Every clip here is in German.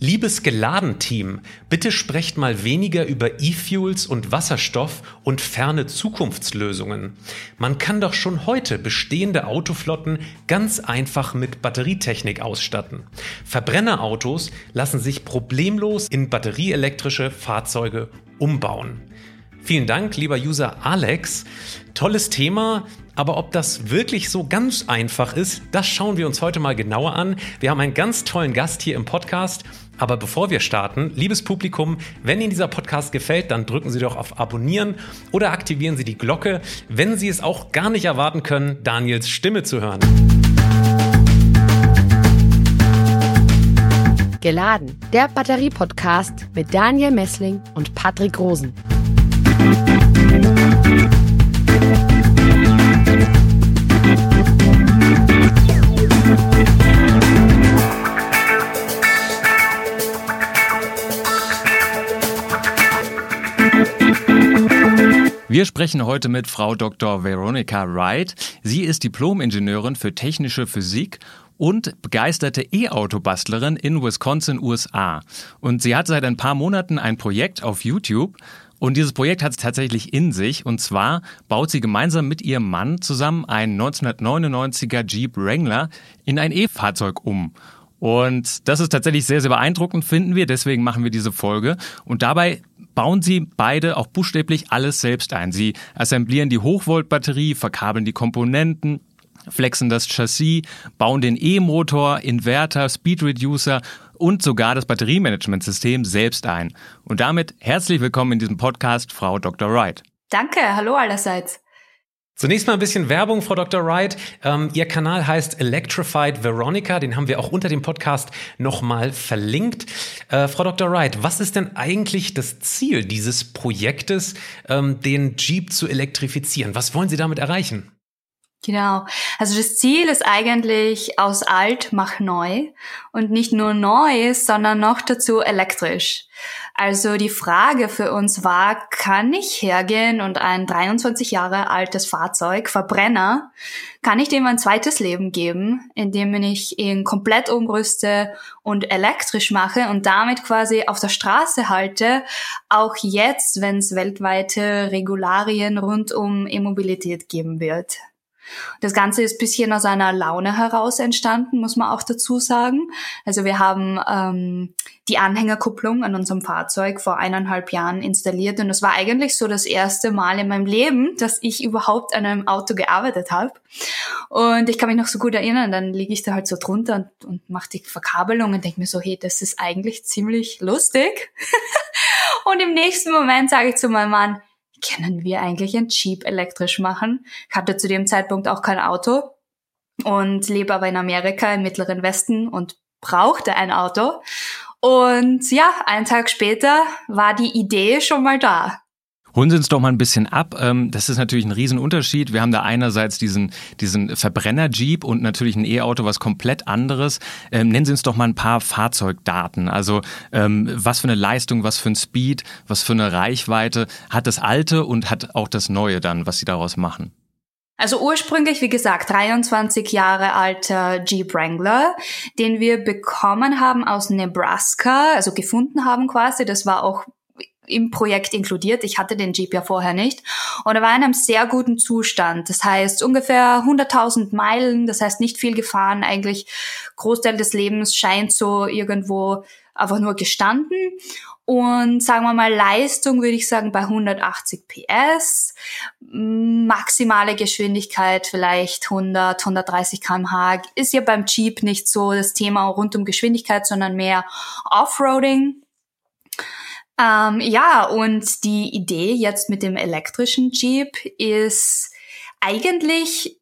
Liebes Geladen-Team, bitte sprecht mal weniger über E-Fuels und Wasserstoff und ferne Zukunftslösungen. Man kann doch schon heute bestehende Autoflotten ganz einfach mit Batterietechnik ausstatten. Verbrennerautos lassen sich problemlos in batterieelektrische Fahrzeuge umbauen. Vielen Dank, lieber User Alex. Tolles Thema, aber ob das wirklich so ganz einfach ist, das schauen wir uns heute mal genauer an. Wir haben einen ganz tollen Gast hier im Podcast. Aber bevor wir starten, liebes Publikum, wenn Ihnen dieser Podcast gefällt, dann drücken Sie doch auf Abonnieren oder aktivieren Sie die Glocke, wenn Sie es auch gar nicht erwarten können, Daniels Stimme zu hören. Geladen, der Batterie-Podcast mit Daniel Messling und Patrick Rosen. Wir sprechen heute mit Frau Dr. Veronica Wright. Sie ist Diplom-Ingenieurin für technische Physik und begeisterte E-Auto-Bastlerin in Wisconsin, USA. Und sie hat seit ein paar Monaten ein Projekt auf YouTube, und dieses Projekt hat es tatsächlich in sich. Und zwar baut sie gemeinsam mit ihrem Mann zusammen einen 1999er Jeep Wrangler in ein E-Fahrzeug um. Und das ist tatsächlich sehr, sehr beeindruckend, finden wir. Deswegen machen wir diese Folge. Und dabei bauen sie beide auch buchstäblich alles selbst ein. Sie assemblieren die Hochvoltbatterie, verkabeln die Komponenten, flexen das Chassis, bauen den E-Motor, Inverter, Speed Reducer und sogar das Batteriemanagementsystem selbst ein. Und damit herzlich willkommen in diesem Podcast, Frau Dr. Wright. Danke, hallo allerseits. Zunächst mal ein bisschen Werbung, Frau Dr. Wright. Ähm, Ihr Kanal heißt Electrified Veronica, den haben wir auch unter dem Podcast nochmal verlinkt. Äh, Frau Dr. Wright, was ist denn eigentlich das Ziel dieses Projektes, ähm, den Jeep zu elektrifizieren? Was wollen Sie damit erreichen? Genau. Also das Ziel ist eigentlich aus alt mach neu und nicht nur neu, sondern noch dazu elektrisch. Also die Frage für uns war, kann ich hergehen und ein 23 Jahre altes Fahrzeug, Verbrenner, kann ich dem ein zweites Leben geben, indem ich ihn komplett umrüste und elektrisch mache und damit quasi auf der Straße halte, auch jetzt, wenn es weltweite Regularien rund um E-Mobilität geben wird. Das Ganze ist bisschen aus einer Laune heraus entstanden, muss man auch dazu sagen. Also wir haben ähm, die Anhängerkupplung an unserem Fahrzeug vor eineinhalb Jahren installiert und das war eigentlich so das erste Mal in meinem Leben, dass ich überhaupt an einem Auto gearbeitet habe. Und ich kann mich noch so gut erinnern, dann liege ich da halt so drunter und, und mache die Verkabelung und denke mir so, hey, das ist eigentlich ziemlich lustig. und im nächsten Moment sage ich zu meinem Mann, können wir eigentlich ein Jeep elektrisch machen? Ich hatte zu dem Zeitpunkt auch kein Auto und lebe aber in Amerika im Mittleren Westen und brauchte ein Auto. Und ja, einen Tag später war die Idee schon mal da. Holen Sie uns doch mal ein bisschen ab. Ähm, das ist natürlich ein Riesenunterschied. Wir haben da einerseits diesen, diesen Verbrenner-Jeep und natürlich ein E-Auto, was komplett anderes. Ähm, nennen Sie uns doch mal ein paar Fahrzeugdaten. Also ähm, was für eine Leistung, was für ein Speed, was für eine Reichweite hat das alte und hat auch das neue dann, was Sie daraus machen? Also ursprünglich, wie gesagt, 23 Jahre alter Jeep Wrangler, den wir bekommen haben aus Nebraska, also gefunden haben quasi. Das war auch im Projekt inkludiert. Ich hatte den Jeep ja vorher nicht. Und er war in einem sehr guten Zustand. Das heißt ungefähr 100.000 Meilen, das heißt nicht viel gefahren. Eigentlich Großteil des Lebens scheint so irgendwo einfach nur gestanden. Und sagen wir mal, Leistung würde ich sagen bei 180 PS, maximale Geschwindigkeit vielleicht 100, 130 kmh. Ist ja beim Jeep nicht so das Thema rund um Geschwindigkeit, sondern mehr Offroading. Ähm, ja, und die Idee jetzt mit dem elektrischen Jeep ist eigentlich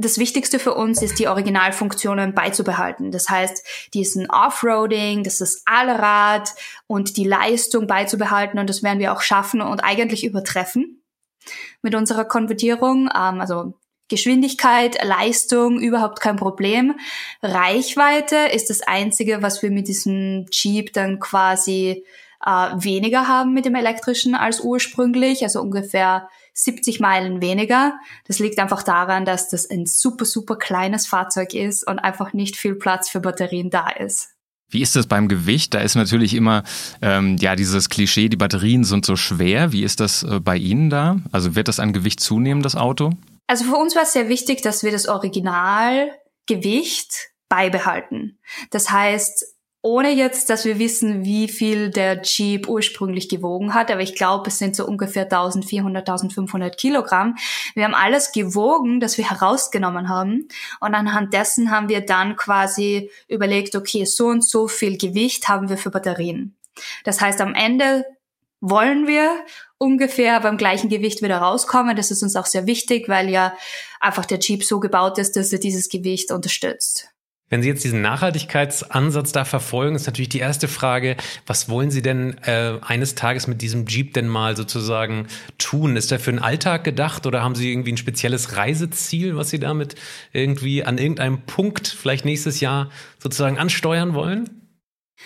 das Wichtigste für uns ist, die Originalfunktionen beizubehalten. Das heißt, diesen Offroading, das ist Allrad und die Leistung beizubehalten und das werden wir auch schaffen und eigentlich übertreffen mit unserer Konvertierung. Ähm, also Geschwindigkeit, Leistung, überhaupt kein Problem. Reichweite ist das Einzige, was wir mit diesem Jeep dann quasi äh, weniger haben mit dem elektrischen als ursprünglich, also ungefähr 70 Meilen weniger. Das liegt einfach daran, dass das ein super, super kleines Fahrzeug ist und einfach nicht viel Platz für Batterien da ist. Wie ist das beim Gewicht? Da ist natürlich immer ähm, ja dieses Klischee, die Batterien sind so schwer. Wie ist das äh, bei Ihnen da? Also wird das an Gewicht zunehmen, das Auto? Also für uns war es sehr wichtig, dass wir das Originalgewicht beibehalten. Das heißt, ohne jetzt, dass wir wissen, wie viel der Jeep ursprünglich gewogen hat, aber ich glaube, es sind so ungefähr 1400, 1500 Kilogramm. Wir haben alles gewogen, das wir herausgenommen haben und anhand dessen haben wir dann quasi überlegt, okay, so und so viel Gewicht haben wir für Batterien. Das heißt, am Ende wollen wir ungefähr beim gleichen Gewicht wieder rauskommen. Das ist uns auch sehr wichtig, weil ja einfach der Jeep so gebaut ist, dass er dieses Gewicht unterstützt. Wenn Sie jetzt diesen Nachhaltigkeitsansatz da verfolgen, ist natürlich die erste Frage, was wollen Sie denn äh, eines Tages mit diesem Jeep denn mal sozusagen tun? Ist der für den Alltag gedacht oder haben Sie irgendwie ein spezielles Reiseziel, was Sie damit irgendwie an irgendeinem Punkt vielleicht nächstes Jahr sozusagen ansteuern wollen?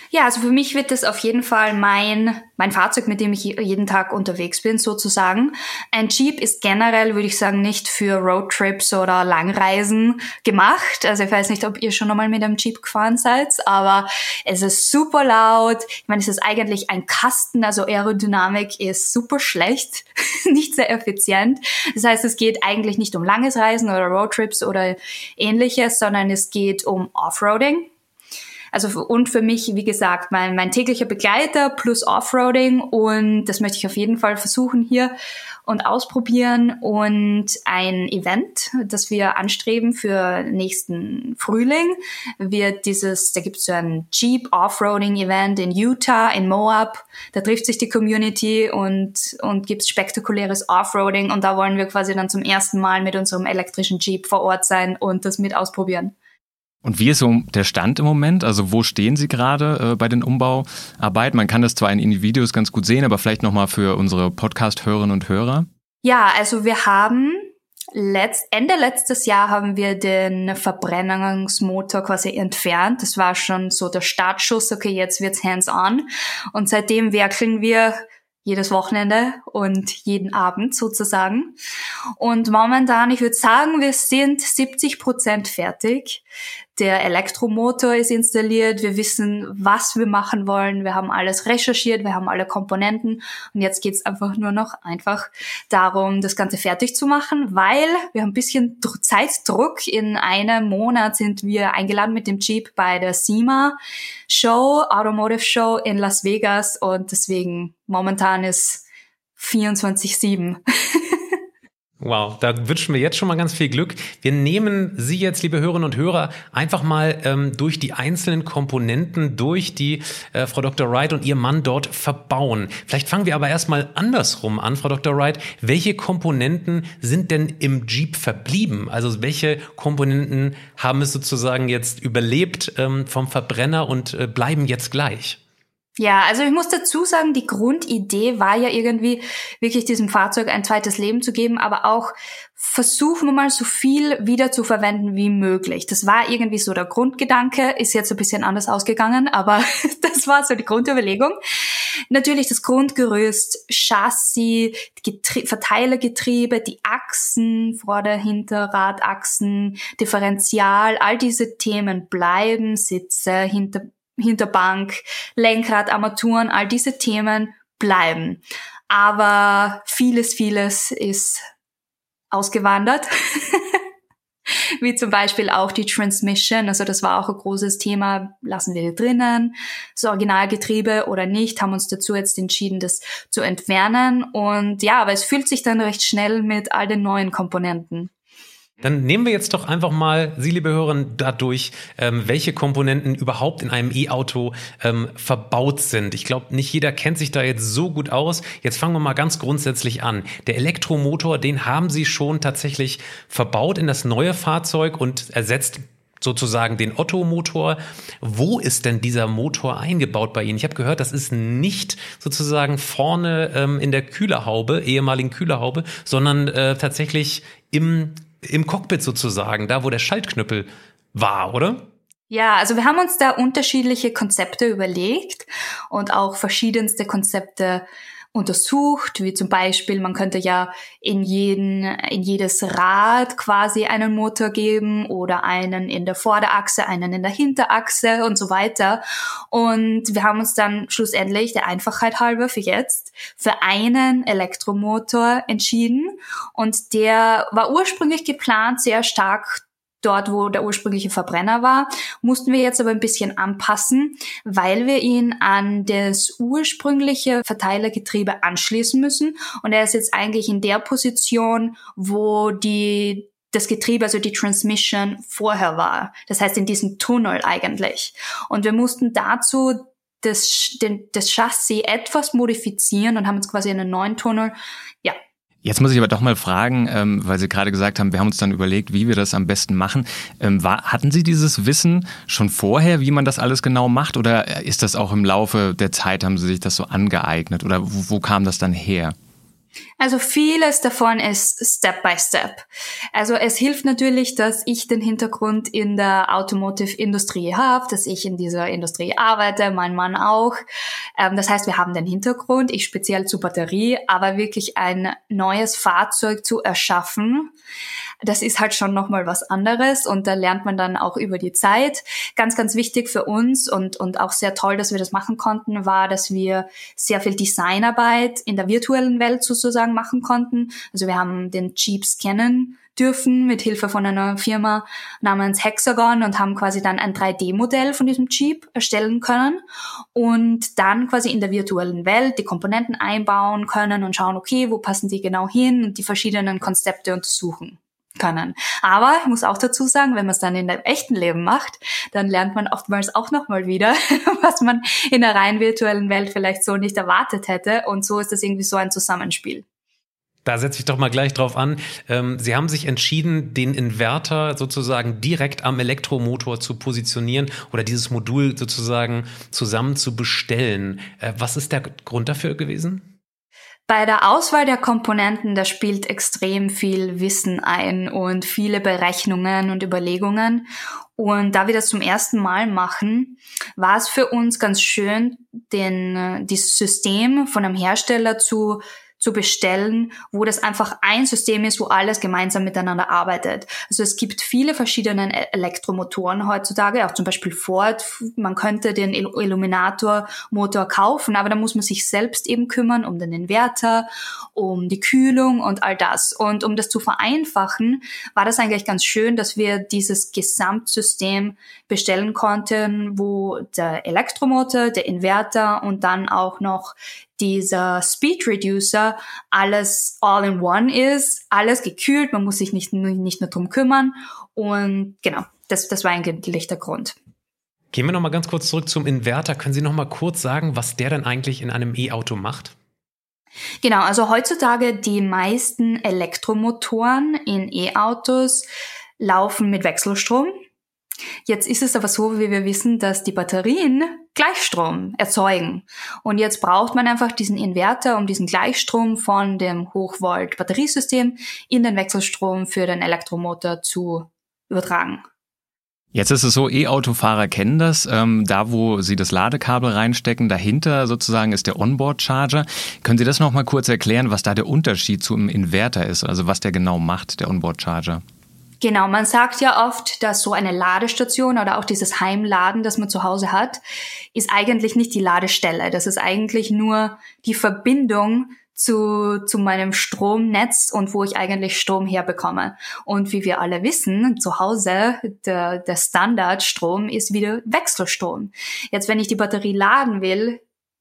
Ja, also für mich wird das auf jeden Fall mein, mein Fahrzeug, mit dem ich jeden Tag unterwegs bin, sozusagen. Ein Jeep ist generell, würde ich sagen, nicht für Roadtrips oder Langreisen gemacht. Also ich weiß nicht, ob ihr schon einmal mit einem Jeep gefahren seid, aber es ist super laut. Ich meine, es ist eigentlich ein Kasten, also Aerodynamik ist super schlecht, nicht sehr effizient. Das heißt, es geht eigentlich nicht um langes Reisen oder Roadtrips oder ähnliches, sondern es geht um Offroading. Also und für mich, wie gesagt, mein, mein täglicher Begleiter plus Offroading und das möchte ich auf jeden Fall versuchen hier und ausprobieren und ein Event, das wir anstreben für nächsten Frühling, wird dieses, da gibt es so ein Jeep Offroading Event in Utah, in Moab. Da trifft sich die Community und, und gibt spektakuläres Offroading und da wollen wir quasi dann zum ersten Mal mit unserem elektrischen Jeep vor Ort sein und das mit ausprobieren. Und wie ist so der Stand im Moment? Also wo stehen Sie gerade äh, bei den Umbauarbeiten? Man kann das zwar in den Videos ganz gut sehen, aber vielleicht nochmal für unsere Podcast-Hörerinnen und Hörer. Ja, also wir haben letzt, Ende letztes Jahr haben wir den Verbrennungsmotor quasi entfernt. Das war schon so der Startschuss. Okay, jetzt wird's hands-on. Und seitdem werkeln wir jedes Wochenende und jeden Abend sozusagen. Und momentan, ich würde sagen, wir sind 70 Prozent fertig. Der Elektromotor ist installiert. Wir wissen, was wir machen wollen. Wir haben alles recherchiert. Wir haben alle Komponenten. Und jetzt geht's einfach nur noch einfach darum, das Ganze fertig zu machen, weil wir haben ein bisschen Zeitdruck. In einem Monat sind wir eingeladen mit dem Jeep bei der SEMA Show, Automotive Show in Las Vegas. Und deswegen momentan ist 24-7. Wow, da wünschen wir jetzt schon mal ganz viel Glück. Wir nehmen Sie jetzt, liebe Hörerinnen und Hörer, einfach mal ähm, durch die einzelnen Komponenten, durch die äh, Frau Dr. Wright und ihr Mann dort verbauen. Vielleicht fangen wir aber erstmal andersrum an, Frau Dr. Wright. Welche Komponenten sind denn im Jeep verblieben? Also welche Komponenten haben es sozusagen jetzt überlebt ähm, vom Verbrenner und äh, bleiben jetzt gleich? Ja, also ich muss dazu sagen, die Grundidee war ja irgendwie wirklich diesem Fahrzeug ein zweites Leben zu geben, aber auch versuchen wir mal so viel wieder zu verwenden wie möglich. Das war irgendwie so der Grundgedanke, ist jetzt ein bisschen anders ausgegangen, aber das war so die Grundüberlegung. Natürlich das Grundgerüst, Chassis, Getrie Verteilergetriebe, die Achsen, Vorder-, Hinterradachsen, Differential, all diese Themen bleiben, Sitze, hinter Hinterbank, Lenkrad, Armaturen, all diese Themen bleiben. Aber vieles, vieles ist ausgewandert. Wie zum Beispiel auch die Transmission, also das war auch ein großes Thema, lassen wir die drinnen, das Originalgetriebe oder nicht, haben uns dazu jetzt entschieden, das zu entfernen. Und ja, aber es fühlt sich dann recht schnell mit all den neuen Komponenten. Dann nehmen wir jetzt doch einfach mal, Sie liebe Hörer, dadurch, ähm, welche Komponenten überhaupt in einem E-Auto ähm, verbaut sind. Ich glaube, nicht jeder kennt sich da jetzt so gut aus. Jetzt fangen wir mal ganz grundsätzlich an. Der Elektromotor, den haben Sie schon tatsächlich verbaut in das neue Fahrzeug und ersetzt sozusagen den Otto-Motor. Wo ist denn dieser Motor eingebaut bei Ihnen? Ich habe gehört, das ist nicht sozusagen vorne ähm, in der Kühlerhaube, ehemaligen Kühlerhaube, sondern äh, tatsächlich im im Cockpit sozusagen, da wo der Schaltknüppel war, oder? Ja, also wir haben uns da unterschiedliche Konzepte überlegt und auch verschiedenste Konzepte untersucht, wie zum Beispiel, man könnte ja in jeden, in jedes Rad quasi einen Motor geben oder einen in der Vorderachse, einen in der Hinterachse und so weiter. Und wir haben uns dann schlussendlich der Einfachheit halber für jetzt für einen Elektromotor entschieden und der war ursprünglich geplant sehr stark dort, wo der ursprüngliche Verbrenner war, mussten wir jetzt aber ein bisschen anpassen, weil wir ihn an das ursprüngliche Verteilergetriebe anschließen müssen. Und er ist jetzt eigentlich in der Position, wo die das Getriebe, also die Transmission vorher war. Das heißt in diesem Tunnel eigentlich. Und wir mussten dazu das, den, das Chassis etwas modifizieren und haben jetzt quasi einen neuen Tunnel ja, Jetzt muss ich aber doch mal fragen, ähm, weil Sie gerade gesagt haben, wir haben uns dann überlegt, wie wir das am besten machen. Ähm, war, hatten Sie dieses Wissen schon vorher, wie man das alles genau macht, oder ist das auch im Laufe der Zeit, haben Sie sich das so angeeignet, oder wo, wo kam das dann her? Also vieles davon ist Step by Step. Also es hilft natürlich, dass ich den Hintergrund in der Automotive-Industrie habe, dass ich in dieser Industrie arbeite, mein Mann auch. Ähm, das heißt, wir haben den Hintergrund, ich speziell zur Batterie, aber wirklich ein neues Fahrzeug zu erschaffen, das ist halt schon nochmal was anderes und da lernt man dann auch über die Zeit. Ganz, ganz wichtig für uns und, und auch sehr toll, dass wir das machen konnten, war, dass wir sehr viel Designarbeit in der virtuellen Welt sozusagen machen konnten. Also wir haben den Jeep scannen dürfen mit Hilfe von einer Firma namens Hexagon und haben quasi dann ein 3D-Modell von diesem Jeep erstellen können und dann quasi in der virtuellen Welt die Komponenten einbauen können und schauen, okay, wo passen die genau hin und die verschiedenen Konzepte untersuchen können. Aber ich muss auch dazu sagen, wenn man es dann in dem echten Leben macht, dann lernt man oftmals auch nochmal wieder, was man in der rein virtuellen Welt vielleicht so nicht erwartet hätte. Und so ist das irgendwie so ein Zusammenspiel. Da setze ich doch mal gleich drauf an. Ähm, Sie haben sich entschieden, den Inverter sozusagen direkt am Elektromotor zu positionieren oder dieses Modul sozusagen zusammen zu bestellen. Äh, was ist der Grund dafür gewesen? Bei der Auswahl der Komponenten, da spielt extrem viel Wissen ein und viele Berechnungen und Überlegungen. Und da wir das zum ersten Mal machen, war es für uns ganz schön, den, äh, dieses System von einem Hersteller zu zu bestellen, wo das einfach ein System ist, wo alles gemeinsam miteinander arbeitet. Also es gibt viele verschiedene e- Elektromotoren heutzutage, auch zum Beispiel Ford. Man könnte den Illuminator-Motor kaufen, aber da muss man sich selbst eben kümmern um den Inverter, um die Kühlung und all das. Und um das zu vereinfachen, war das eigentlich ganz schön, dass wir dieses Gesamtsystem bestellen konnten, wo der Elektromotor, der Inverter und dann auch noch dieser Speed Reducer alles all in one ist, alles gekühlt, man muss sich nicht, nicht nur drum kümmern und genau, das, das war eigentlich der Grund. Gehen wir noch mal ganz kurz zurück zum Inverter. Können Sie noch mal kurz sagen, was der denn eigentlich in einem E-Auto macht? Genau, also heutzutage die meisten Elektromotoren in E-Autos laufen mit Wechselstrom. Jetzt ist es aber so, wie wir wissen, dass die Batterien Gleichstrom erzeugen. Und jetzt braucht man einfach diesen Inverter, um diesen Gleichstrom von dem Hochvolt-Batteriesystem in den Wechselstrom für den Elektromotor zu übertragen. Jetzt ist es so, E-Autofahrer kennen das. Ähm, da, wo sie das Ladekabel reinstecken, dahinter sozusagen ist der Onboard-Charger. Können Sie das nochmal kurz erklären, was da der Unterschied zum Inverter ist? Also was der genau macht, der Onboard-Charger? Genau, man sagt ja oft, dass so eine Ladestation oder auch dieses Heimladen, das man zu Hause hat, ist eigentlich nicht die Ladestelle. Das ist eigentlich nur die Verbindung zu, zu meinem Stromnetz und wo ich eigentlich Strom herbekomme. Und wie wir alle wissen, zu Hause, der, der Standardstrom ist wieder Wechselstrom. Jetzt, wenn ich die Batterie laden will,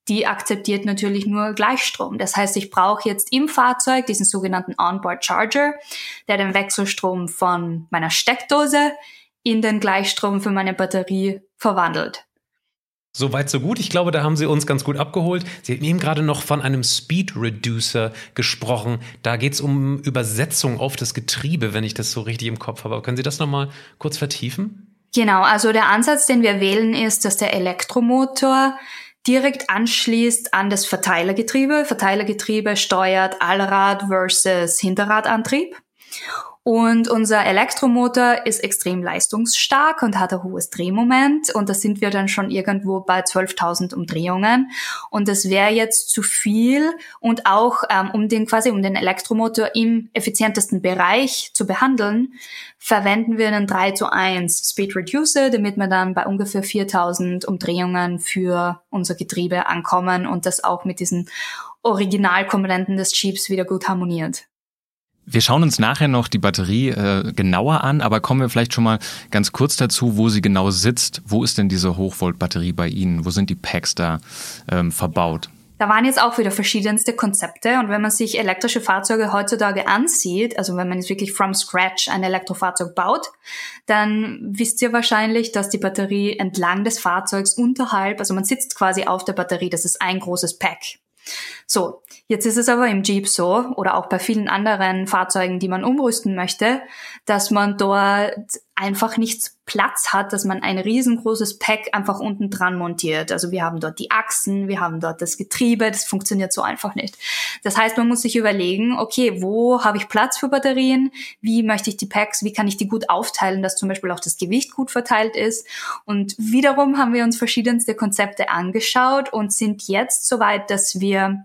die akzeptiert natürlich nur Gleichstrom. Das heißt, ich brauche jetzt im Fahrzeug diesen sogenannten Onboard Charger, der den Wechselstrom von meiner Steckdose in den Gleichstrom für meine Batterie verwandelt. Soweit, so gut. Ich glaube, da haben Sie uns ganz gut abgeholt. Sie haben eben gerade noch von einem Speed Reducer gesprochen. Da geht es um Übersetzung auf das Getriebe, wenn ich das so richtig im Kopf habe. Aber können Sie das nochmal kurz vertiefen? Genau, also der Ansatz, den wir wählen, ist, dass der Elektromotor direkt anschließt an das Verteilergetriebe. Verteilergetriebe steuert Allrad versus Hinterradantrieb. Und unser Elektromotor ist extrem leistungsstark und hat ein hohes Drehmoment. Und da sind wir dann schon irgendwo bei 12.000 Umdrehungen. Und das wäre jetzt zu viel. Und auch ähm, um den quasi um den Elektromotor im effizientesten Bereich zu behandeln, verwenden wir einen 3 zu 1 Speed Reducer, damit wir dann bei ungefähr 4000 Umdrehungen für unser Getriebe ankommen und das auch mit diesen Originalkomponenten des Jeeps wieder gut harmoniert. Wir schauen uns nachher noch die Batterie äh, genauer an, aber kommen wir vielleicht schon mal ganz kurz dazu, wo sie genau sitzt. Wo ist denn diese Hochvolt-Batterie bei Ihnen? Wo sind die Packs da ähm, verbaut? Da waren jetzt auch wieder verschiedenste Konzepte und wenn man sich elektrische Fahrzeuge heutzutage ansieht, also wenn man jetzt wirklich from scratch ein Elektrofahrzeug baut, dann wisst ihr wahrscheinlich, dass die Batterie entlang des Fahrzeugs unterhalb, also man sitzt quasi auf der Batterie, das ist ein großes Pack. So, jetzt ist es aber im Jeep so oder auch bei vielen anderen Fahrzeugen, die man umrüsten möchte, dass man dort einfach nicht Platz hat, dass man ein riesengroßes Pack einfach unten dran montiert. Also wir haben dort die Achsen, wir haben dort das Getriebe, das funktioniert so einfach nicht. Das heißt, man muss sich überlegen, okay, wo habe ich Platz für Batterien? Wie möchte ich die Packs, wie kann ich die gut aufteilen, dass zum Beispiel auch das Gewicht gut verteilt ist? Und wiederum haben wir uns verschiedenste Konzepte angeschaut und sind jetzt soweit, dass wir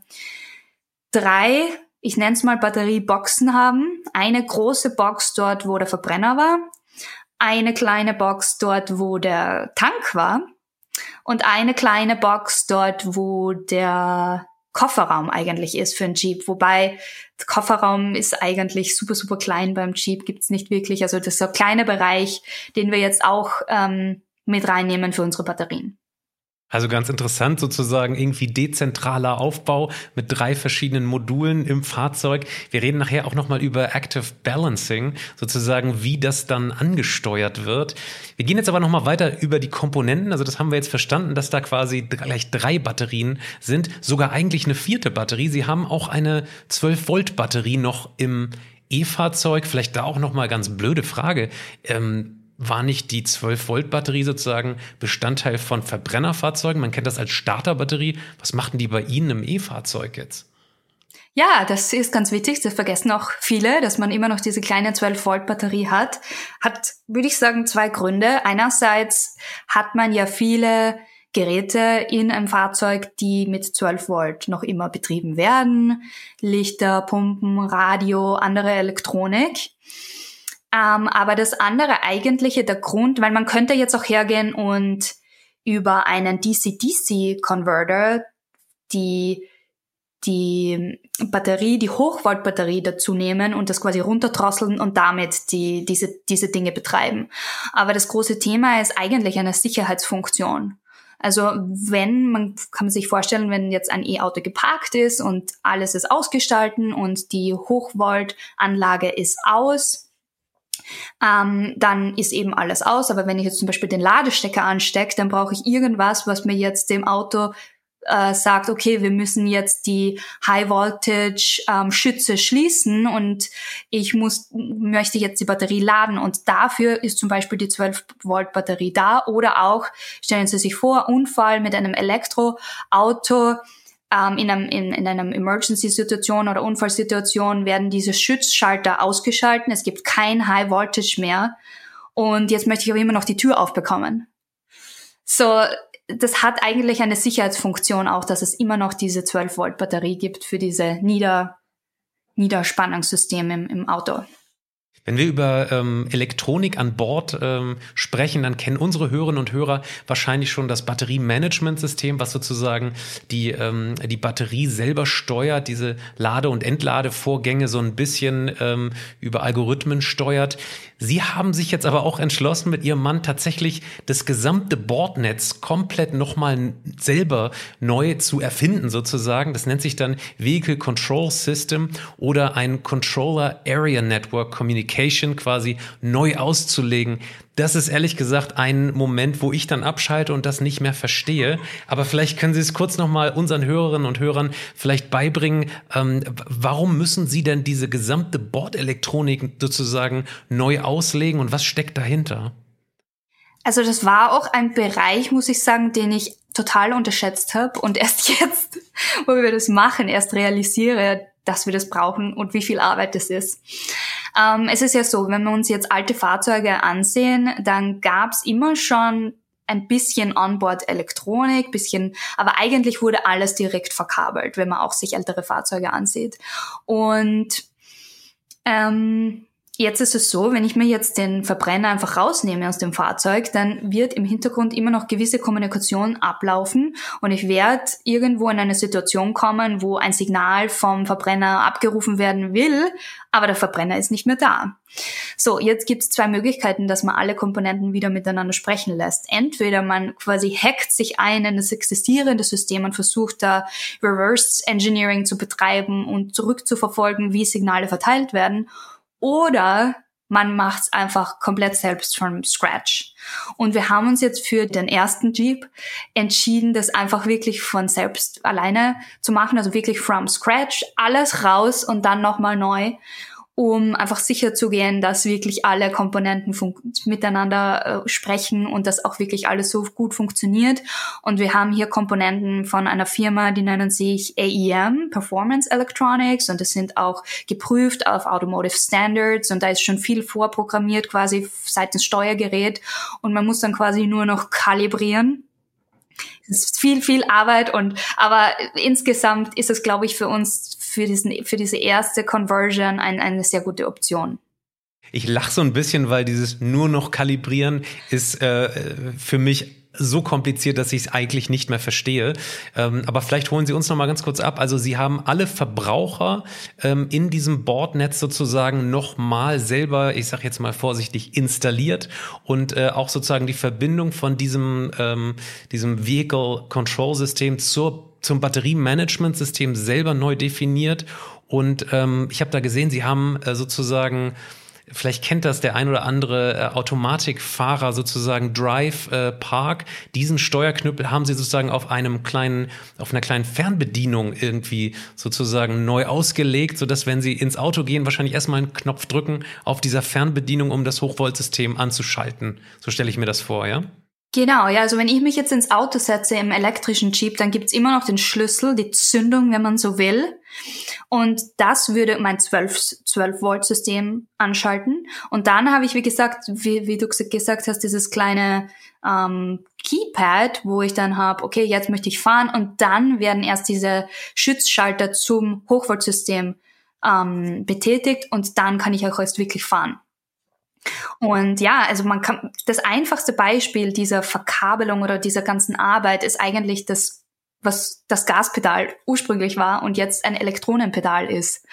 drei ich nenne es mal Batterieboxen haben. Eine große Box dort, wo der Verbrenner war, eine kleine Box dort, wo der Tank war und eine kleine Box dort, wo der Kofferraum eigentlich ist für ein Jeep. Wobei der Kofferraum ist eigentlich super, super klein beim Jeep, gibt's nicht wirklich. Also das ist so ein kleiner Bereich, den wir jetzt auch ähm, mit reinnehmen für unsere Batterien. Also ganz interessant sozusagen irgendwie dezentraler Aufbau mit drei verschiedenen Modulen im Fahrzeug. Wir reden nachher auch nochmal über Active Balancing, sozusagen wie das dann angesteuert wird. Wir gehen jetzt aber nochmal weiter über die Komponenten. Also das haben wir jetzt verstanden, dass da quasi gleich drei Batterien sind, sogar eigentlich eine vierte Batterie. Sie haben auch eine 12 Volt Batterie noch im E-Fahrzeug. Vielleicht da auch nochmal ganz blöde Frage. Ähm, war nicht die 12-Volt-Batterie sozusagen Bestandteil von Verbrennerfahrzeugen? Man kennt das als Starterbatterie. Was machten die bei Ihnen im E-Fahrzeug jetzt? Ja, das ist ganz wichtig. Das vergessen auch viele, dass man immer noch diese kleine 12-Volt-Batterie hat. Hat, würde ich sagen, zwei Gründe. Einerseits hat man ja viele Geräte in einem Fahrzeug, die mit 12 Volt noch immer betrieben werden. Lichter, Pumpen, Radio, andere Elektronik. Ähm, aber das andere eigentliche, der Grund, weil man könnte jetzt auch hergehen und über einen DC-DC-Converter die die Batterie, die Hochvoltbatterie dazu nehmen und das quasi runterdrosseln und damit die, diese, diese Dinge betreiben. Aber das große Thema ist eigentlich eine Sicherheitsfunktion. Also wenn, man kann sich vorstellen, wenn jetzt ein E-Auto geparkt ist und alles ist ausgestalten und die Hochvoltanlage ist aus, ähm, dann ist eben alles aus. Aber wenn ich jetzt zum Beispiel den Ladestecker anstecke, dann brauche ich irgendwas, was mir jetzt dem Auto äh, sagt, okay, wir müssen jetzt die High Voltage ähm, schließen und ich muss möchte jetzt die Batterie laden. Und dafür ist zum Beispiel die 12 Volt Batterie da. Oder auch stellen Sie sich vor Unfall mit einem Elektroauto ähm, in, einem, in, in einem Emergency-Situation oder Unfallsituation werden diese Schutzschalter ausgeschalten. Es gibt kein High Voltage mehr. Und jetzt möchte ich aber immer noch die Tür aufbekommen. So, das hat eigentlich eine Sicherheitsfunktion auch, dass es immer noch diese 12 Volt Batterie gibt für diese Nieder Niederspannungssysteme im, im Auto. Wenn wir über ähm, Elektronik an Bord ähm, sprechen, dann kennen unsere Hörerinnen und Hörer wahrscheinlich schon das Batteriemanagementsystem, was sozusagen die, ähm, die Batterie selber steuert, diese Lade- und Entladevorgänge so ein bisschen ähm, über Algorithmen steuert. Sie haben sich jetzt aber auch entschlossen, mit Ihrem Mann tatsächlich das gesamte Bordnetz komplett nochmal selber neu zu erfinden, sozusagen. Das nennt sich dann Vehicle Control System oder ein Controller Area Network Communication quasi neu auszulegen. Das ist ehrlich gesagt ein Moment, wo ich dann abschalte und das nicht mehr verstehe. Aber vielleicht können Sie es kurz nochmal unseren Hörerinnen und Hörern vielleicht beibringen. Ähm, warum müssen Sie denn diese gesamte Bordelektronik sozusagen neu auslegen und was steckt dahinter? Also das war auch ein Bereich, muss ich sagen, den ich total unterschätzt habe und erst jetzt, wo wir das machen, erst realisiere, dass wir das brauchen und wie viel Arbeit das ist. Ähm, es ist ja so, wenn wir uns jetzt alte Fahrzeuge ansehen, dann gab es immer schon ein bisschen Onboard-Elektronik, bisschen, aber eigentlich wurde alles direkt verkabelt, wenn man auch sich ältere Fahrzeuge ansieht. Und ähm, Jetzt ist es so, wenn ich mir jetzt den Verbrenner einfach rausnehme aus dem Fahrzeug, dann wird im Hintergrund immer noch gewisse Kommunikation ablaufen und ich werde irgendwo in eine Situation kommen, wo ein Signal vom Verbrenner abgerufen werden will, aber der Verbrenner ist nicht mehr da. So, jetzt gibt es zwei Möglichkeiten, dass man alle Komponenten wieder miteinander sprechen lässt. Entweder man quasi hackt sich ein in das existierende System und versucht da Reverse Engineering zu betreiben und zurückzuverfolgen, wie Signale verteilt werden oder man macht es einfach komplett selbst from scratch. Und wir haben uns jetzt für den ersten Jeep entschieden, das einfach wirklich von selbst alleine zu machen, also wirklich from scratch, alles raus und dann nochmal neu um einfach sicher zu gehen, dass wirklich alle Komponenten miteinander äh, sprechen und dass auch wirklich alles so gut funktioniert. Und wir haben hier Komponenten von einer Firma, die nennen sich AEM, Performance Electronics, und das sind auch geprüft auf Automotive Standards. Und da ist schon viel vorprogrammiert quasi seitens Steuergerät. Und man muss dann quasi nur noch kalibrieren. Es ist viel, viel Arbeit. Und aber insgesamt ist es, glaube ich, für uns für diesen, für diese erste Conversion ein, eine sehr gute Option. Ich lache so ein bisschen, weil dieses nur noch kalibrieren ist äh, für mich so kompliziert, dass ich es eigentlich nicht mehr verstehe. Ähm, aber vielleicht holen Sie uns noch mal ganz kurz ab. Also Sie haben alle Verbraucher ähm, in diesem Bordnetz sozusagen noch mal selber, ich sage jetzt mal vorsichtig, installiert und äh, auch sozusagen die Verbindung von diesem ähm, diesem Vehicle Control System zur zum Batteriemanagementsystem selber neu definiert. Und ähm, ich habe da gesehen, Sie haben äh, sozusagen Vielleicht kennt das der ein oder andere äh, Automatikfahrer sozusagen Drive äh, Park. Diesen Steuerknüppel haben sie sozusagen auf einem kleinen, auf einer kleinen Fernbedienung irgendwie sozusagen neu ausgelegt, sodass wenn sie ins Auto gehen, wahrscheinlich erstmal einen Knopf drücken auf dieser Fernbedienung, um das Hochvoltsystem anzuschalten. So stelle ich mir das vor, ja? Genau, ja, also wenn ich mich jetzt ins Auto setze im elektrischen Jeep, dann gibt's immer noch den Schlüssel, die Zündung, wenn man so will. Und das würde mein 12, 12 Volt System anschalten. Und dann habe ich, wie gesagt, wie, wie du gesagt hast, dieses kleine ähm, Keypad, wo ich dann habe, okay, jetzt möchte ich fahren. Und dann werden erst diese Schutzschalter zum Hochvoltsystem ähm, betätigt und dann kann ich auch erst wirklich fahren. Und ja, also man kann, das einfachste Beispiel dieser Verkabelung oder dieser ganzen Arbeit ist eigentlich das, was das Gaspedal ursprünglich war und jetzt ein Elektronenpedal ist.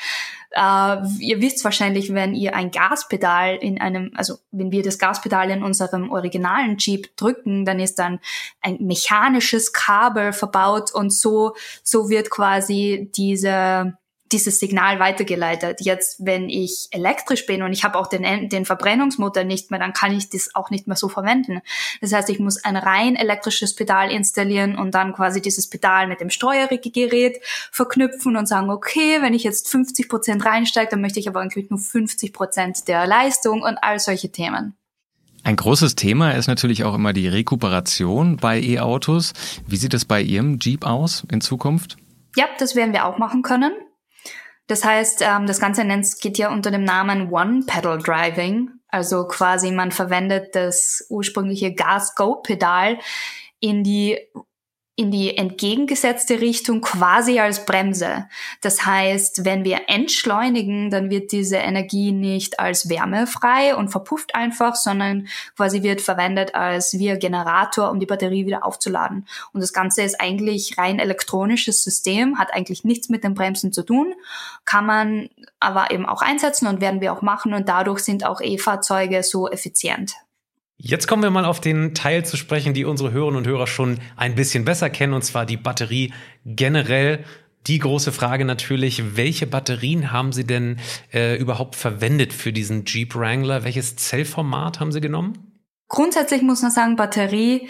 Uh, ihr wisst wahrscheinlich, wenn ihr ein Gaspedal in einem, also wenn wir das Gaspedal in unserem originalen Jeep drücken, dann ist dann ein mechanisches Kabel verbaut und so, so wird quasi diese, dieses Signal weitergeleitet. Jetzt, wenn ich elektrisch bin und ich habe auch den, den Verbrennungsmotor nicht mehr, dann kann ich das auch nicht mehr so verwenden. Das heißt, ich muss ein rein elektrisches Pedal installieren und dann quasi dieses Pedal mit dem Steuergerät verknüpfen und sagen, okay, wenn ich jetzt 50 Prozent reinsteige, dann möchte ich aber eigentlich nur 50 Prozent der Leistung und all solche Themen. Ein großes Thema ist natürlich auch immer die Rekuperation bei E-Autos. Wie sieht es bei Ihrem Jeep aus in Zukunft? Ja, das werden wir auch machen können. Das heißt, ähm, das Ganze nennt, geht ja unter dem Namen One-Pedal-Driving. Also quasi man verwendet das ursprüngliche Gas-Go-Pedal in die in die entgegengesetzte Richtung quasi als Bremse. Das heißt, wenn wir entschleunigen, dann wird diese Energie nicht als Wärme frei und verpufft einfach, sondern quasi wird verwendet als ein Generator, um die Batterie wieder aufzuladen. Und das Ganze ist eigentlich rein elektronisches System, hat eigentlich nichts mit den Bremsen zu tun, kann man aber eben auch einsetzen und werden wir auch machen und dadurch sind auch E-Fahrzeuge so effizient. Jetzt kommen wir mal auf den Teil zu sprechen, die unsere Hörerinnen und Hörer schon ein bisschen besser kennen, und zwar die Batterie generell. Die große Frage natürlich, welche Batterien haben Sie denn äh, überhaupt verwendet für diesen Jeep Wrangler? Welches Zellformat haben Sie genommen? Grundsätzlich muss man sagen, Batterie.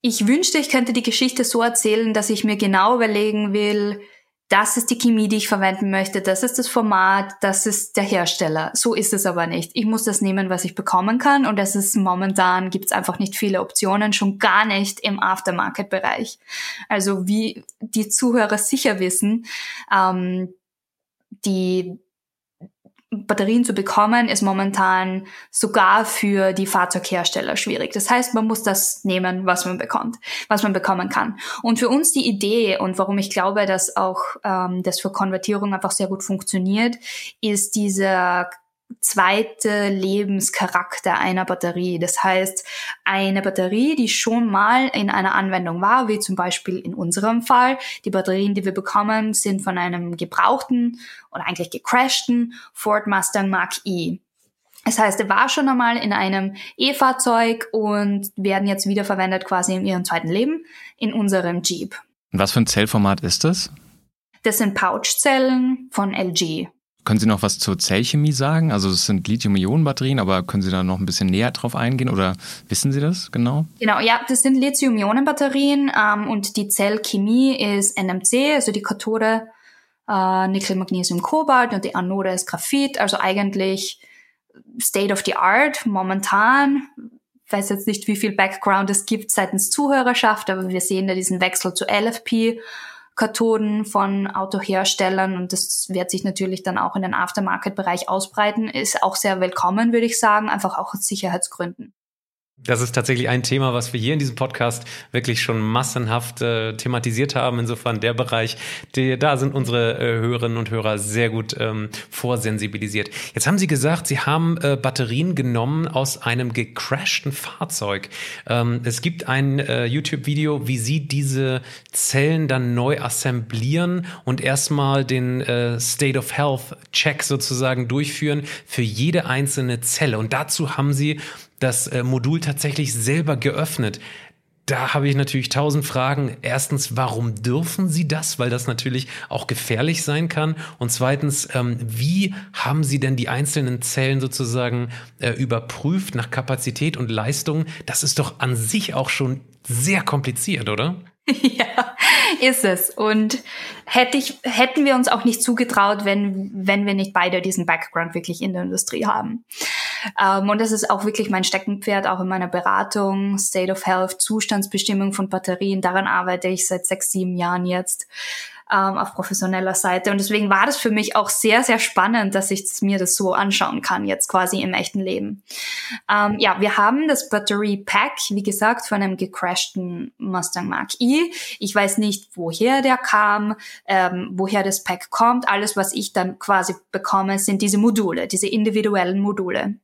Ich wünschte, ich könnte die Geschichte so erzählen, dass ich mir genau überlegen will, das ist die Chemie, die ich verwenden möchte, das ist das Format, das ist der Hersteller. So ist es aber nicht. Ich muss das nehmen, was ich bekommen kann und das ist momentan, gibt es einfach nicht viele Optionen, schon gar nicht im Aftermarket-Bereich. Also wie die Zuhörer sicher wissen, ähm, die Batterien zu bekommen, ist momentan sogar für die Fahrzeughersteller schwierig. Das heißt, man muss das nehmen, was man bekommt, was man bekommen kann. Und für uns die Idee und warum ich glaube, dass auch ähm, das für Konvertierung einfach sehr gut funktioniert, ist dieser zweite Lebenscharakter einer Batterie. Das heißt, eine Batterie, die schon mal in einer Anwendung war, wie zum Beispiel in unserem Fall. Die Batterien, die wir bekommen, sind von einem gebrauchten oder eigentlich gecrashten Ford Mustang Mark E. Das heißt, er war schon einmal in einem E-Fahrzeug und werden jetzt wiederverwendet quasi in ihrem zweiten Leben in unserem Jeep. Was für ein Zellformat ist das? Das sind Pouchzellen von LG. Können Sie noch was zur Zellchemie sagen? Also es sind Lithium-Ionen-Batterien, aber können Sie da noch ein bisschen näher drauf eingehen oder wissen Sie das genau? Genau, ja, das sind Lithium-Ionen-Batterien ähm, und die Zellchemie ist NMC, also die Kathode äh, Nickel, Magnesium, Kobalt und die Anode ist Graphit, also eigentlich State of the Art momentan. Weiß jetzt nicht, wie viel Background es gibt seitens Zuhörerschaft, aber wir sehen da diesen Wechsel zu LFP Kathoden von Autoherstellern und das wird sich natürlich dann auch in den Aftermarket-Bereich ausbreiten, ist auch sehr willkommen, würde ich sagen, einfach auch aus Sicherheitsgründen. Das ist tatsächlich ein Thema, was wir hier in diesem Podcast wirklich schon massenhaft äh, thematisiert haben. Insofern der Bereich, die, da sind unsere äh, Hörerinnen und Hörer sehr gut ähm, vorsensibilisiert. Jetzt haben Sie gesagt, Sie haben äh, Batterien genommen aus einem gecrashten Fahrzeug. Ähm, es gibt ein äh, YouTube-Video, wie Sie diese Zellen dann neu assemblieren und erstmal den äh, State of Health Check sozusagen durchführen für jede einzelne Zelle. Und dazu haben Sie das äh, Modul tatsächlich selber geöffnet. Da habe ich natürlich tausend Fragen. Erstens, warum dürfen Sie das? Weil das natürlich auch gefährlich sein kann. Und zweitens, ähm, wie haben Sie denn die einzelnen Zellen sozusagen äh, überprüft nach Kapazität und Leistung? Das ist doch an sich auch schon sehr kompliziert, oder? Ja, ist es. Und hätte ich, hätten wir uns auch nicht zugetraut, wenn, wenn wir nicht beide diesen Background wirklich in der Industrie haben. Ähm, und das ist auch wirklich mein Steckenpferd, auch in meiner Beratung, State of Health, Zustandsbestimmung von Batterien. Daran arbeite ich seit sechs, sieben Jahren jetzt ähm, auf professioneller Seite. Und deswegen war das für mich auch sehr, sehr spannend, dass ich mir das so anschauen kann, jetzt quasi im echten Leben. Ähm, ja, wir haben das Battery Pack, wie gesagt, von einem gecrashten Mustang Mark E. Ich weiß nicht, woher der kam, ähm, woher das Pack kommt. Alles, was ich dann quasi bekomme, sind diese Module, diese individuellen Module.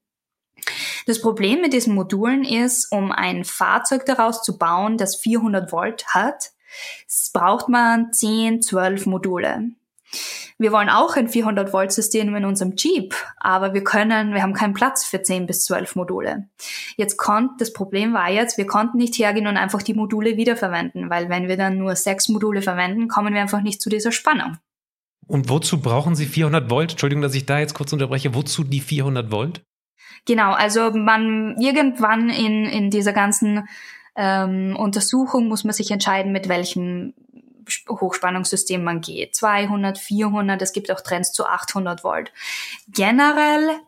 Das Problem mit diesen Modulen ist, um ein Fahrzeug daraus zu bauen, das 400 Volt hat, braucht man 10, 12 Module. Wir wollen auch ein 400 Volt System in unserem Jeep, aber wir können, wir haben keinen Platz für 10 bis 12 Module. Jetzt konnte, das Problem war jetzt, wir konnten nicht hergehen und einfach die Module wiederverwenden, weil wenn wir dann nur sechs Module verwenden, kommen wir einfach nicht zu dieser Spannung. Und wozu brauchen Sie 400 Volt? Entschuldigung, dass ich da jetzt kurz unterbreche. Wozu die 400 Volt? Genau, also man irgendwann in, in dieser ganzen ähm, Untersuchung muss man sich entscheiden, mit welchem Hochspannungssystem man geht. 200, 400, es gibt auch Trends zu 800 Volt. Generell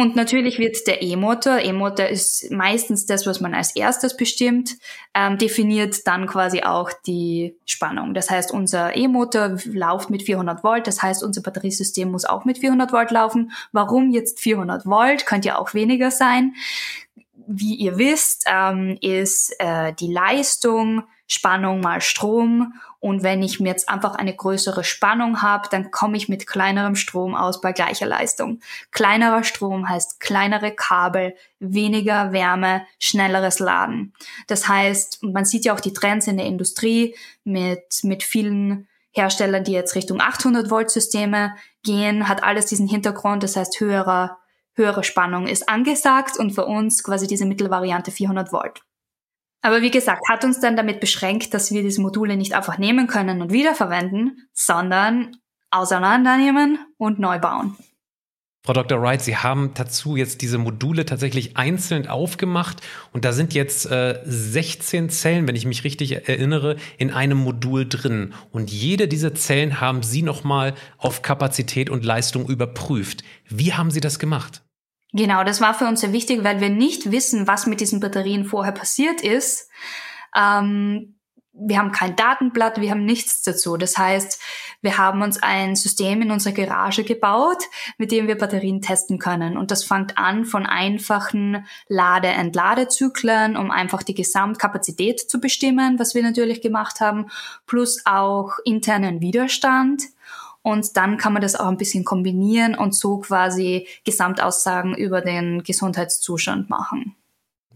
und natürlich wird der E-Motor, E-Motor ist meistens das, was man als erstes bestimmt, ähm, definiert dann quasi auch die Spannung. Das heißt, unser E-Motor läuft mit 400 Volt, das heißt, unser Batteriesystem muss auch mit 400 Volt laufen. Warum jetzt 400 Volt? Könnte ja auch weniger sein. Wie ihr wisst, ähm, ist äh, die Leistung Spannung mal Strom. Und wenn ich mir jetzt einfach eine größere Spannung habe, dann komme ich mit kleinerem Strom aus bei gleicher Leistung. Kleinerer Strom heißt kleinere Kabel, weniger Wärme, schnelleres Laden. Das heißt, man sieht ja auch die Trends in der Industrie mit, mit vielen Herstellern, die jetzt Richtung 800 Volt Systeme gehen, hat alles diesen Hintergrund. Das heißt, höherer, höhere Spannung ist angesagt und für uns quasi diese Mittelvariante 400 Volt. Aber wie gesagt, hat uns dann damit beschränkt, dass wir diese Module nicht einfach nehmen können und wiederverwenden, sondern auseinandernehmen und neu bauen. Frau Dr. Wright, Sie haben dazu jetzt diese Module tatsächlich einzeln aufgemacht und da sind jetzt äh, 16 Zellen, wenn ich mich richtig erinnere, in einem Modul drin. Und jede dieser Zellen haben Sie nochmal auf Kapazität und Leistung überprüft. Wie haben Sie das gemacht? Genau, das war für uns sehr wichtig, weil wir nicht wissen, was mit diesen Batterien vorher passiert ist. Ähm, wir haben kein Datenblatt, wir haben nichts dazu. Das heißt, wir haben uns ein System in unserer Garage gebaut, mit dem wir Batterien testen können. Und das fängt an von einfachen Lade-Entladezyklen, um einfach die Gesamtkapazität zu bestimmen, was wir natürlich gemacht haben, plus auch internen Widerstand. Und dann kann man das auch ein bisschen kombinieren und so quasi Gesamtaussagen über den Gesundheitszustand machen.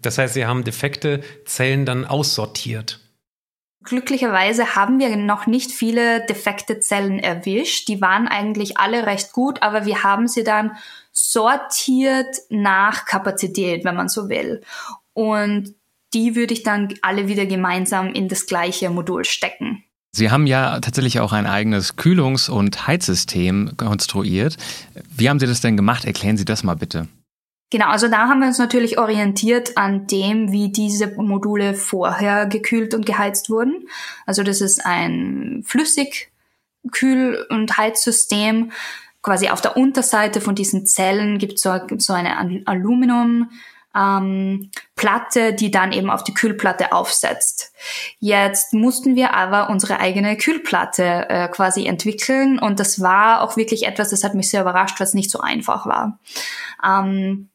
Das heißt, Sie haben defekte Zellen dann aussortiert. Glücklicherweise haben wir noch nicht viele defekte Zellen erwischt. Die waren eigentlich alle recht gut, aber wir haben sie dann sortiert nach Kapazität, wenn man so will. Und die würde ich dann alle wieder gemeinsam in das gleiche Modul stecken. Sie haben ja tatsächlich auch ein eigenes Kühlungs- und Heizsystem konstruiert. Wie haben Sie das denn gemacht? Erklären Sie das mal bitte. Genau, also da haben wir uns natürlich orientiert an dem, wie diese Module vorher gekühlt und geheizt wurden. Also das ist ein Flüssigkühl- und Heizsystem. Quasi auf der Unterseite von diesen Zellen gibt es so, so eine Aluminium- ähm, Platte, die dann eben auf die Kühlplatte aufsetzt. Jetzt mussten wir aber unsere eigene Kühlplatte äh, quasi entwickeln und das war auch wirklich etwas, das hat mich sehr überrascht, was nicht so einfach war. Ähm,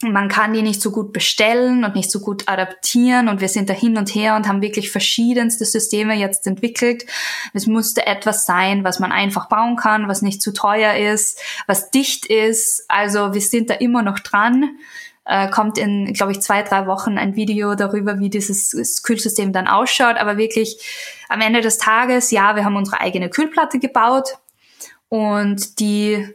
man kann die nicht so gut bestellen und nicht so gut adaptieren und wir sind da hin und her und haben wirklich verschiedenste Systeme jetzt entwickelt. Es musste etwas sein, was man einfach bauen kann, was nicht zu teuer ist, was dicht ist. Also wir sind da immer noch dran. Äh, kommt in, glaube ich, zwei, drei Wochen ein Video darüber, wie dieses Kühlsystem dann ausschaut. Aber wirklich am Ende des Tages, ja, wir haben unsere eigene Kühlplatte gebaut und die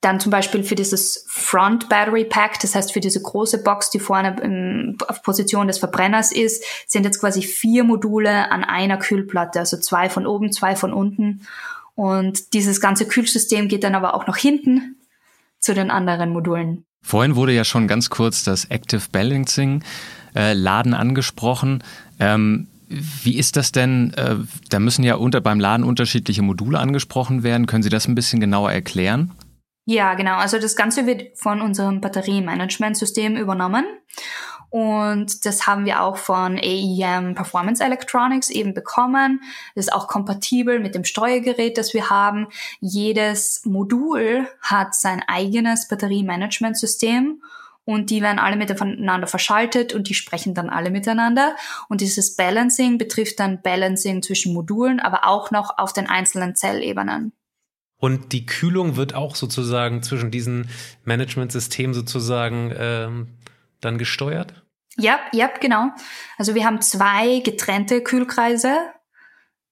dann zum Beispiel für dieses Front Battery Pack, das heißt für diese große Box, die vorne im, auf Position des Verbrenners ist, sind jetzt quasi vier Module an einer Kühlplatte, also zwei von oben, zwei von unten. Und dieses ganze Kühlsystem geht dann aber auch noch hinten zu den anderen Modulen. Vorhin wurde ja schon ganz kurz das Active Balancing äh, Laden angesprochen. Ähm, wie ist das denn? Äh, da müssen ja unter beim Laden unterschiedliche Module angesprochen werden. Können Sie das ein bisschen genauer erklären? Ja, genau. Also das Ganze wird von unserem Batteriemanagementsystem übernommen. Und das haben wir auch von AEM Performance Electronics eben bekommen. Das ist auch kompatibel mit dem Steuergerät, das wir haben. Jedes Modul hat sein eigenes Batteriemanagementsystem und die werden alle miteinander verschaltet und die sprechen dann alle miteinander. Und dieses Balancing betrifft dann Balancing zwischen Modulen, aber auch noch auf den einzelnen Zellebenen. Und die Kühlung wird auch sozusagen zwischen diesen Managementsystemen sozusagen ähm, dann gesteuert? Ja, ja, genau. Also wir haben zwei getrennte Kühlkreise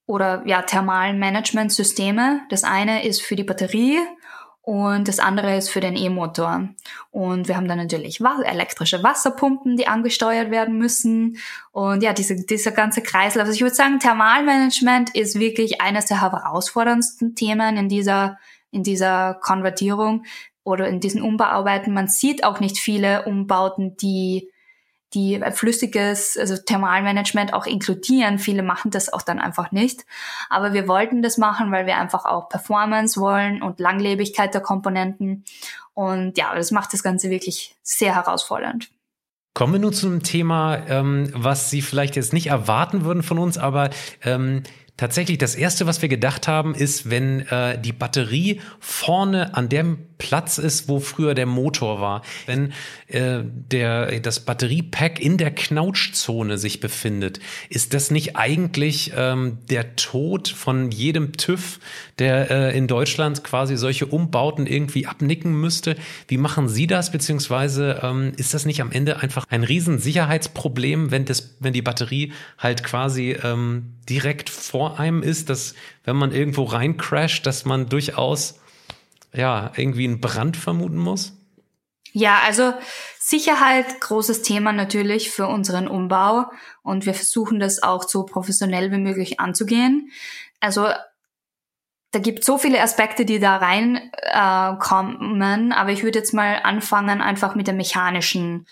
oder ja, thermalen Managementsysteme. Das eine ist für die Batterie und das andere ist für den E-Motor. Und wir haben dann natürlich elektrische Wasserpumpen, die angesteuert werden müssen. Und ja, diese, dieser ganze Kreislauf. Also ich würde sagen, Thermalmanagement ist wirklich eines der herausforderndsten Themen in dieser, in dieser Konvertierung oder in diesen Umbauarbeiten. Man sieht auch nicht viele Umbauten, die die flüssiges, also Thermalmanagement auch inkludieren. Viele machen das auch dann einfach nicht. Aber wir wollten das machen, weil wir einfach auch Performance wollen und Langlebigkeit der Komponenten. Und ja, das macht das Ganze wirklich sehr herausfordernd. Kommen wir nun zu einem Thema, ähm, was Sie vielleicht jetzt nicht erwarten würden von uns, aber ähm, Tatsächlich, das erste, was wir gedacht haben, ist, wenn äh, die Batterie vorne an dem Platz ist, wo früher der Motor war, wenn äh, der, das Batteriepack in der Knautschzone sich befindet, ist das nicht eigentlich ähm, der Tod von jedem TÜV, der äh, in Deutschland quasi solche Umbauten irgendwie abnicken müsste? Wie machen Sie das? Beziehungsweise ähm, ist das nicht am Ende einfach ein Riesensicherheitsproblem, wenn, das, wenn die Batterie halt quasi ähm, direkt vor einem ist, dass wenn man irgendwo rein crasht, dass man durchaus ja irgendwie einen Brand vermuten muss? Ja, also Sicherheit, großes Thema natürlich für unseren Umbau und wir versuchen das auch so professionell wie möglich anzugehen. Also da gibt so viele Aspekte, die da reinkommen, äh, aber ich würde jetzt mal anfangen einfach mit der mechanischen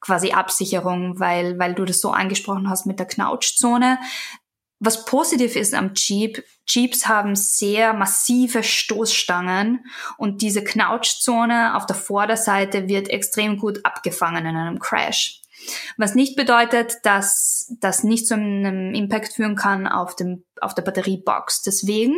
quasi Absicherung, weil, weil du das so angesprochen hast mit der Knautschzone. Was positiv ist am Jeep, Jeeps haben sehr massive Stoßstangen und diese Knautschzone auf der Vorderseite wird extrem gut abgefangen in einem Crash. Was nicht bedeutet, dass das nicht zu einem Impact führen kann auf dem, auf der Batteriebox. Deswegen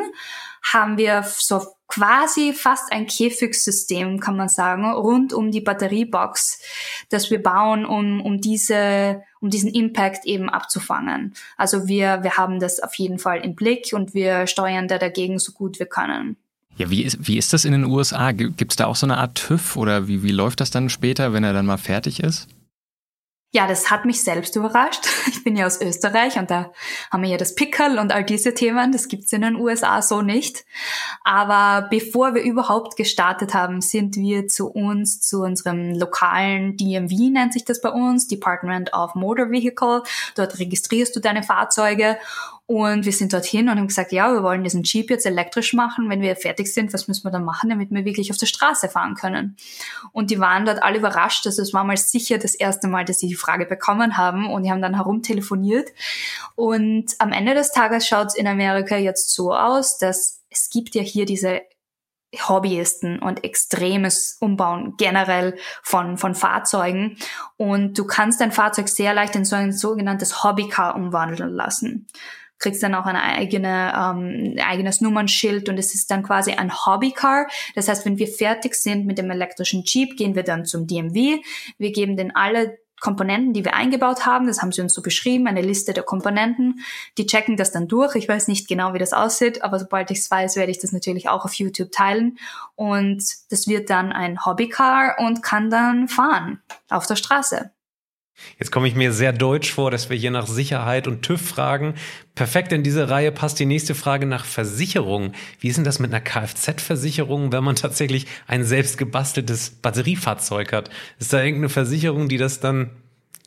haben wir so quasi fast ein Käfigsystem, kann man sagen, rund um die Batteriebox, das wir bauen, um, um diese, um diesen Impact eben abzufangen. Also wir, wir haben das auf jeden Fall im Blick und wir steuern da dagegen so gut wir können. Ja, wie ist, wie ist das in den USA? Gibt es da auch so eine Art TÜV oder wie, wie läuft das dann später, wenn er dann mal fertig ist? Ja, das hat mich selbst überrascht. Ich bin ja aus Österreich und da haben wir ja das Pickel und all diese Themen. Das gibt's in den USA so nicht. Aber bevor wir überhaupt gestartet haben, sind wir zu uns, zu unserem lokalen DMV nennt sich das bei uns, Department of Motor Vehicle. Dort registrierst du deine Fahrzeuge und wir sind dorthin und haben gesagt, ja, wir wollen diesen Jeep jetzt elektrisch machen. Wenn wir fertig sind, was müssen wir dann machen, damit wir wirklich auf der Straße fahren können? Und die waren dort alle überrascht. Also es war mal sicher das erste Mal, dass sie die Frage bekommen haben und die haben dann herumtelefoniert. Und am Ende des Tages schaut es in Amerika jetzt so aus, dass es gibt ja hier diese Hobbyisten und extremes Umbauen generell von, von Fahrzeugen. Und du kannst dein Fahrzeug sehr leicht in so ein sogenanntes Hobbycar umwandeln lassen kriegst dann auch eine eigene, ähm, ein eigenes Nummernschild und es ist dann quasi ein Hobbycar. Das heißt, wenn wir fertig sind mit dem elektrischen Jeep, gehen wir dann zum DMV. Wir geben den alle Komponenten, die wir eingebaut haben, das haben sie uns so beschrieben, eine Liste der Komponenten. Die checken das dann durch. Ich weiß nicht genau, wie das aussieht, aber sobald ich es weiß, werde ich das natürlich auch auf YouTube teilen. Und das wird dann ein Hobbycar und kann dann fahren auf der Straße. Jetzt komme ich mir sehr deutsch vor, dass wir hier nach Sicherheit und TÜV fragen. Perfekt in diese Reihe passt die nächste Frage nach Versicherung. Wie ist denn das mit einer Kfz-Versicherung, wenn man tatsächlich ein selbst gebasteltes Batteriefahrzeug hat? Ist da irgendeine Versicherung, die das dann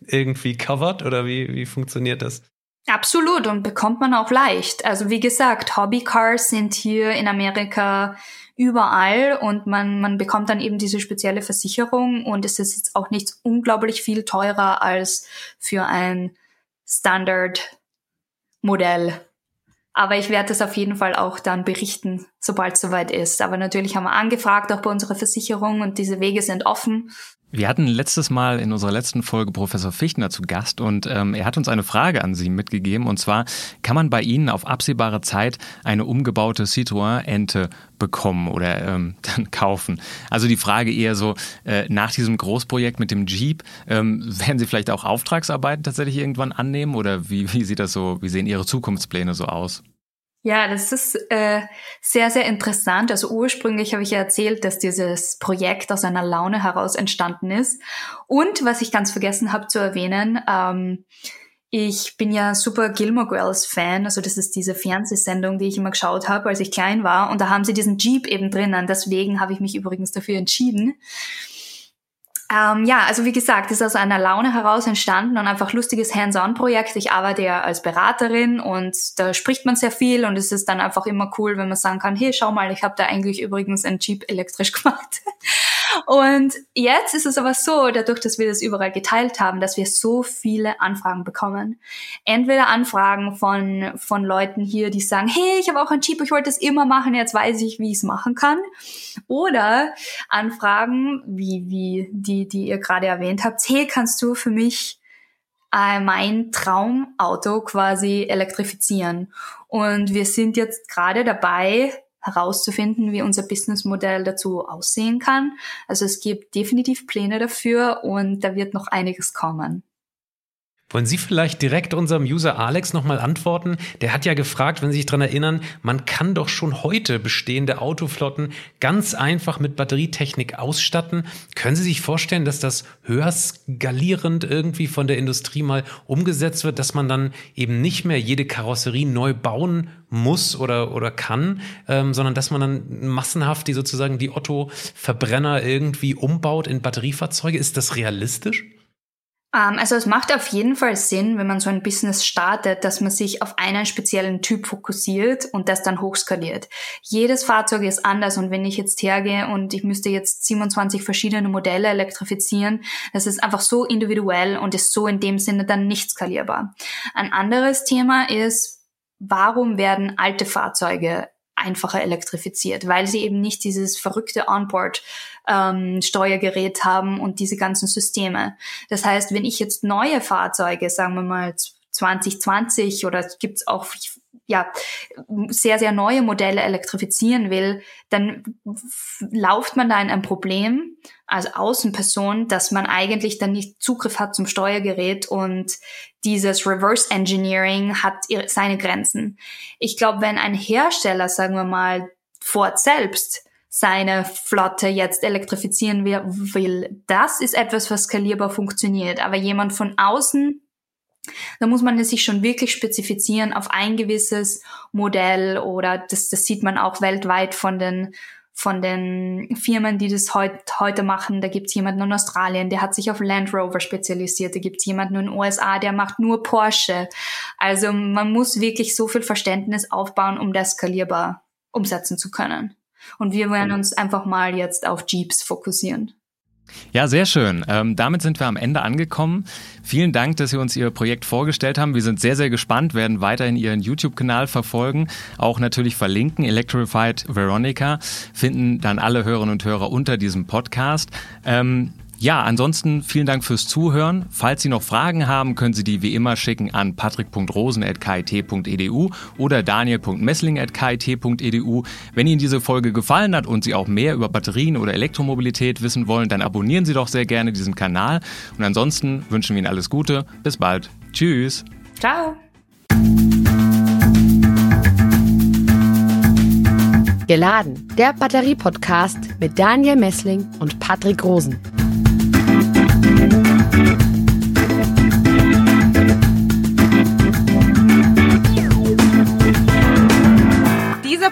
irgendwie covert oder wie, wie funktioniert das? Absolut und bekommt man auch leicht. Also wie gesagt, Hobbycars sind hier in Amerika überall und man, man bekommt dann eben diese spezielle Versicherung und es ist jetzt auch nicht unglaublich viel teurer als für ein Standard-Modell. Aber ich werde das auf jeden Fall auch dann berichten, sobald es soweit ist. Aber natürlich haben wir angefragt, auch bei unserer Versicherung und diese Wege sind offen. Wir hatten letztes Mal in unserer letzten Folge Professor Fichtner zu Gast und ähm, er hat uns eine Frage an Sie mitgegeben und zwar, kann man bei Ihnen auf absehbare Zeit eine umgebaute Citroën-Ente bekommen oder ähm, dann kaufen? Also die Frage eher so, äh, nach diesem Großprojekt mit dem Jeep, ähm, werden Sie vielleicht auch Auftragsarbeiten tatsächlich irgendwann annehmen oder wie, wie sieht das so, wie sehen Ihre Zukunftspläne so aus? Ja, das ist äh, sehr, sehr interessant. Also ursprünglich habe ich ja erzählt, dass dieses Projekt aus einer Laune heraus entstanden ist. Und was ich ganz vergessen habe zu erwähnen, ähm, ich bin ja super Gilmore Girls Fan, also das ist diese Fernsehsendung, die ich immer geschaut habe, als ich klein war. Und da haben sie diesen Jeep eben drinnen. Deswegen habe ich mich übrigens dafür entschieden. Ähm, ja, also wie gesagt, ist aus einer Laune heraus entstanden und einfach lustiges Hands-on-Projekt. Ich arbeite ja als Beraterin und da spricht man sehr viel und es ist dann einfach immer cool, wenn man sagen kann, hey, schau mal, ich habe da eigentlich übrigens ein Jeep elektrisch gemacht. Und jetzt ist es aber so, dadurch, dass wir das überall geteilt haben, dass wir so viele Anfragen bekommen. Entweder Anfragen von, von Leuten hier, die sagen, hey, ich habe auch ein Jeep, ich wollte das immer machen, jetzt weiß ich, wie ich es machen kann. Oder Anfragen, wie, wie die, die ihr gerade erwähnt habt, hey, kannst du für mich äh, mein Traumauto quasi elektrifizieren? Und wir sind jetzt gerade dabei, herauszufinden, wie unser Businessmodell dazu aussehen kann. Also es gibt definitiv Pläne dafür und da wird noch einiges kommen. Wollen Sie vielleicht direkt unserem User Alex nochmal antworten? Der hat ja gefragt, wenn Sie sich daran erinnern, man kann doch schon heute bestehende Autoflotten ganz einfach mit Batterietechnik ausstatten. Können Sie sich vorstellen, dass das höher skalierend irgendwie von der Industrie mal umgesetzt wird, dass man dann eben nicht mehr jede Karosserie neu bauen muss oder, oder kann, ähm, sondern dass man dann massenhaft die sozusagen die Otto-Verbrenner irgendwie umbaut in Batteriefahrzeuge? Ist das realistisch? Ähm, also es macht auf jeden Fall Sinn, wenn man so ein Business startet, dass man sich auf einen speziellen Typ fokussiert und das dann hochskaliert. Jedes Fahrzeug ist anders und wenn ich jetzt hergehe und ich müsste jetzt 27 verschiedene Modelle elektrifizieren, das ist einfach so individuell und ist so in dem Sinne dann nicht skalierbar. Ein anderes Thema ist, warum werden alte Fahrzeuge einfacher elektrifiziert, weil sie eben nicht dieses verrückte Onboard ähm, Steuergerät haben und diese ganzen Systeme. Das heißt, wenn ich jetzt neue Fahrzeuge, sagen wir mal 2020 oder gibt es auch ja, sehr, sehr neue Modelle elektrifizieren will, dann lauft man da in ein Problem als Außenperson, dass man eigentlich dann nicht Zugriff hat zum Steuergerät und dieses Reverse Engineering hat seine Grenzen. Ich glaube, wenn ein Hersteller, sagen wir mal, Ford selbst, seine Flotte jetzt elektrifizieren will, das ist etwas, was skalierbar funktioniert. Aber jemand von außen da muss man sich schon wirklich spezifizieren auf ein gewisses Modell oder das, das sieht man auch weltweit von den von den Firmen, die das heut, heute machen. Da gibt's jemanden in Australien, der hat sich auf Land Rover spezialisiert. Da gibt's jemanden in den USA, der macht nur Porsche. Also man muss wirklich so viel Verständnis aufbauen, um das skalierbar umsetzen zu können. Und wir werden uns einfach mal jetzt auf Jeeps fokussieren. Ja, sehr schön. Ähm, damit sind wir am Ende angekommen. Vielen Dank, dass Sie uns Ihr Projekt vorgestellt haben. Wir sind sehr, sehr gespannt, werden weiterhin Ihren YouTube-Kanal verfolgen, auch natürlich verlinken. Electrified Veronica finden dann alle Hörerinnen und Hörer unter diesem Podcast. Ähm, ja, ansonsten vielen Dank fürs Zuhören. Falls Sie noch Fragen haben, können Sie die wie immer schicken an patrick.rosen.kit.edu oder daniel.messling.kit.edu. Wenn Ihnen diese Folge gefallen hat und Sie auch mehr über Batterien oder Elektromobilität wissen wollen, dann abonnieren Sie doch sehr gerne diesen Kanal. Und ansonsten wünschen wir Ihnen alles Gute. Bis bald. Tschüss. Ciao. Geladen, der Batterie-Podcast mit Daniel Messling und Patrick Rosen.